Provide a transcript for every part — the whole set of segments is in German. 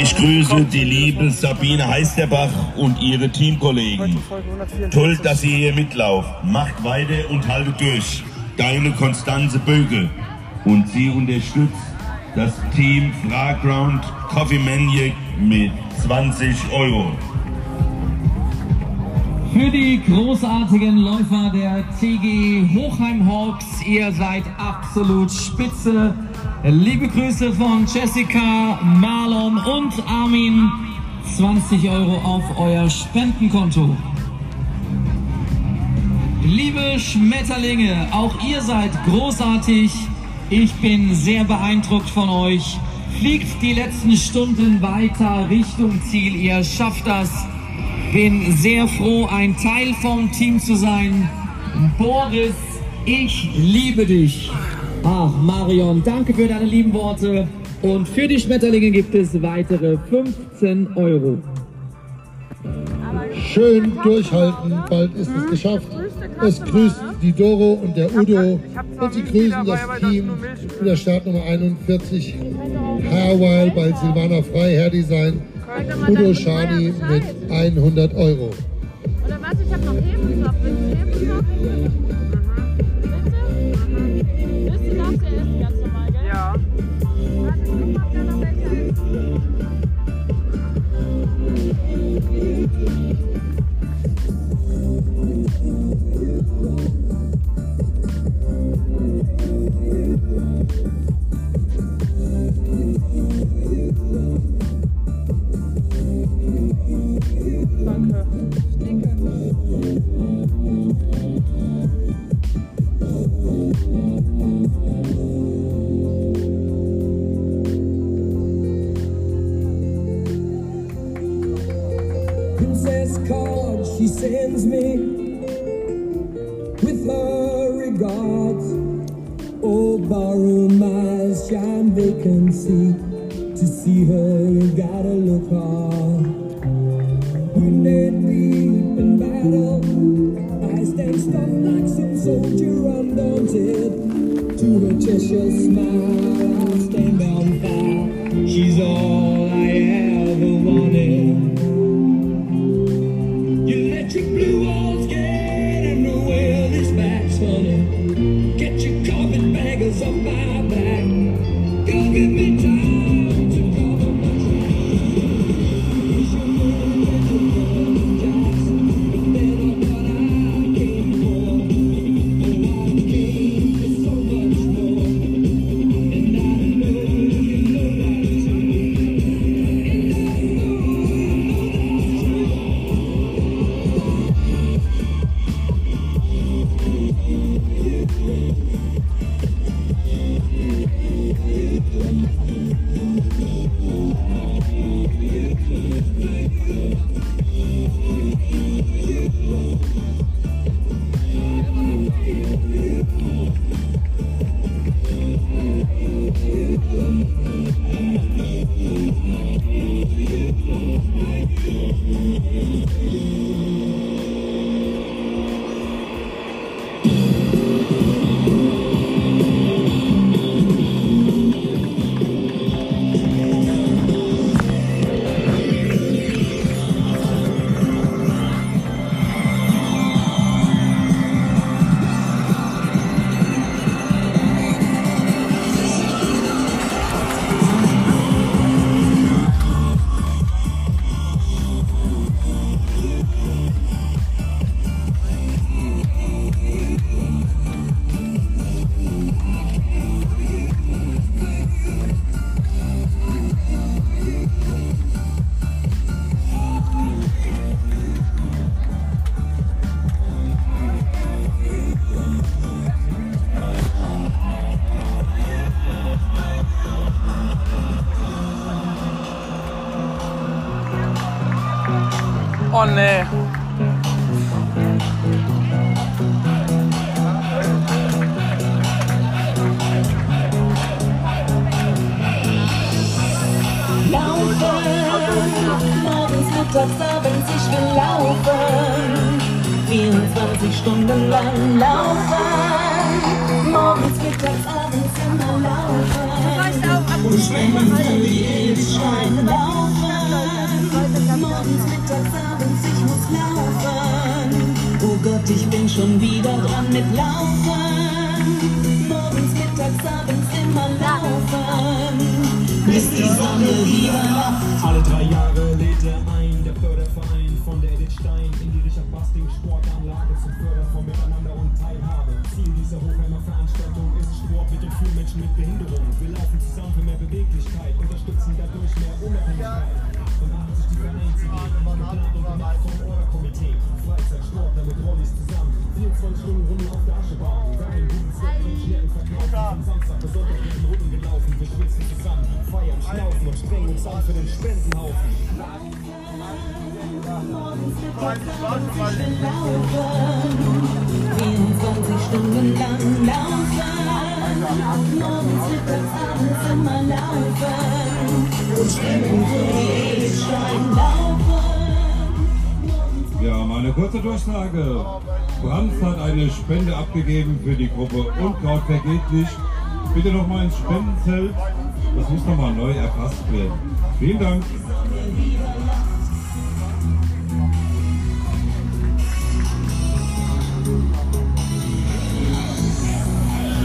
Ich grüße die liebe Sabine Heisterbach und ihre Teamkollegen. Toll, dass ihr hier mitlauft. Macht weiter und haltet durch. Deine Konstanze Böge. Und sie unterstützt das Team Fraground Coffee Maniac mit 20 Euro. Für die großartigen Läufer der TG Hochheim Hawks, ihr seid absolut spitze. Liebe Grüße von Jessica, Marlon und Armin. 20 Euro auf euer Spendenkonto. Liebe Schmetterlinge, auch ihr seid großartig. Ich bin sehr beeindruckt von euch. Fliegt die letzten Stunden weiter Richtung Ziel. Ihr schafft das. Bin sehr froh, ein Teil vom Team zu sein. Boris, ich liebe dich. Ach, Marion, danke für deine lieben Worte. Und für die Schmetterlinge gibt es weitere 15 Euro. Schön durchhalten, bald ist es geschafft. Es grüßt die Doro und der Udo und sie grüßen das Team mit der Startnummer 41 Hairwile bei Silvana Frei Hair Design Udo Schani mit 100 Euro. Oder was, ich habe noch Lebenslauf. Willst du. Bitte? Du darfst ja essen ganz normal, gell? Ja. Warte, guck mal, ob da noch welcher ist. Princess card she sends me with her regards. Oh, borrow my shine vacancy. To see her, you gotta look hard. Wounded deep in battle, I stand strong like some soldier undaunted. To her Cheshire smile, Nee. Laufen, morgens, mittags, abends, ich will laufen. 24 Stunden lang laufen. Morgens, mittags, abends, immer laufen. Und schwimmen will jedes Schwein laufen. Schon wieder dran mit Laufen. Morgens, mittags, abends immer laufen. Bis die Sonne wieder. Alle drei Jahre lädt er ein, der Förderverein von der Edith Stein in die Richard Basting Sportanlage zum Fördern von Miteinander und Teilhabe. Ziel dieser Hochheimer Veranstaltung ist Sport mit und für Menschen mit Behinderung. Wir laufen zusammen für mehr Beweglichkeit, unterstützen dadurch mehr Unabhängigkeit. Danach sich die Vereinsidee, geplant und gemacht vom Orderkomitee. Freizeitsportler mit Rollis zusammen, 24 Stunden Runde auf der Aschebahn. Für einen guten Zweck, den Schnecken verkaufen. Von Samstag bis Sonntag werden Runden gelaufen, wir schwitzen zusammen, feiern, schnaufen und sprengen uns an für den Spendenhaufen. Morgens, mittags, abends, ich will laufen. 24 Stunden lang laufen. Morgens, mittags, abends immer laufen. Kurze Durchsage. Franz hat eine Spende abgegeben für die Gruppe Unkraut vergeht nicht. Bitte nochmal ins Spendenzelt. Das muss nochmal neu erfasst werden. Vielen Dank.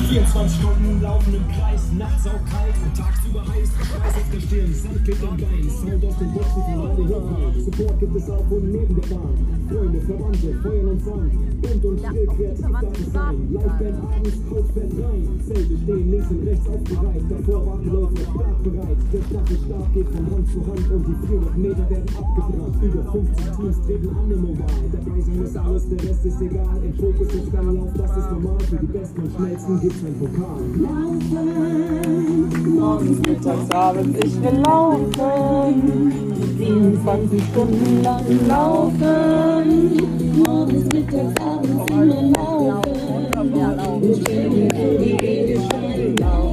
24 Stunden laufen im Kreis, nachts auch kalt und tagsüber heiß. Schweiß auf der Stirn, Sand klebt am Bein, Sound aus den Boxen von Radio Hochheim. Support gibt es auch und neben der Bahn. Freunde, Verwandte, feuern uns an. Bunt und schrill, kreativ darf es sein. Liveband abends, Coachband rein. Zelte stehen links und rechts aufgereiht. Davor warten Leute startbereit. Der Staffelstab geht von Hand zu Hand und die 400 Meter werden abgebrannt. Über 50 Teams treten an im Oval. Dabei sein ist alles, der Rest ist egal. Im Fokus ist Lauf, das ist normal. Für die Besten und Schnellsten gibt's ein Pokal. Morgens, mittags, abends, ich will laufen. 24 Stunden lang laufen. Morgens, mittags, abends immer laufen. Und schwimmen für die Ewigkeit laufen.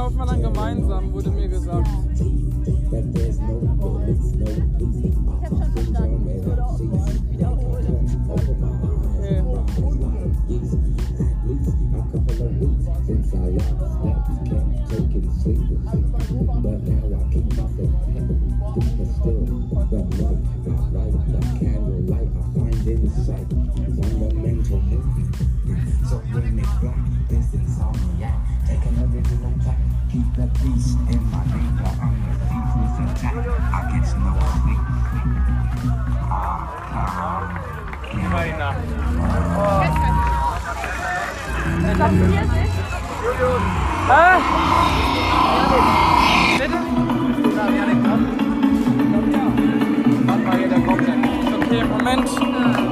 Laufen wir dann gemeinsam, wurde mir gesagt. Okay. But now I keep myself still, but no, not right, I can't Marina. Ich glaube 40. Hä? Bitte? Okay, Moment.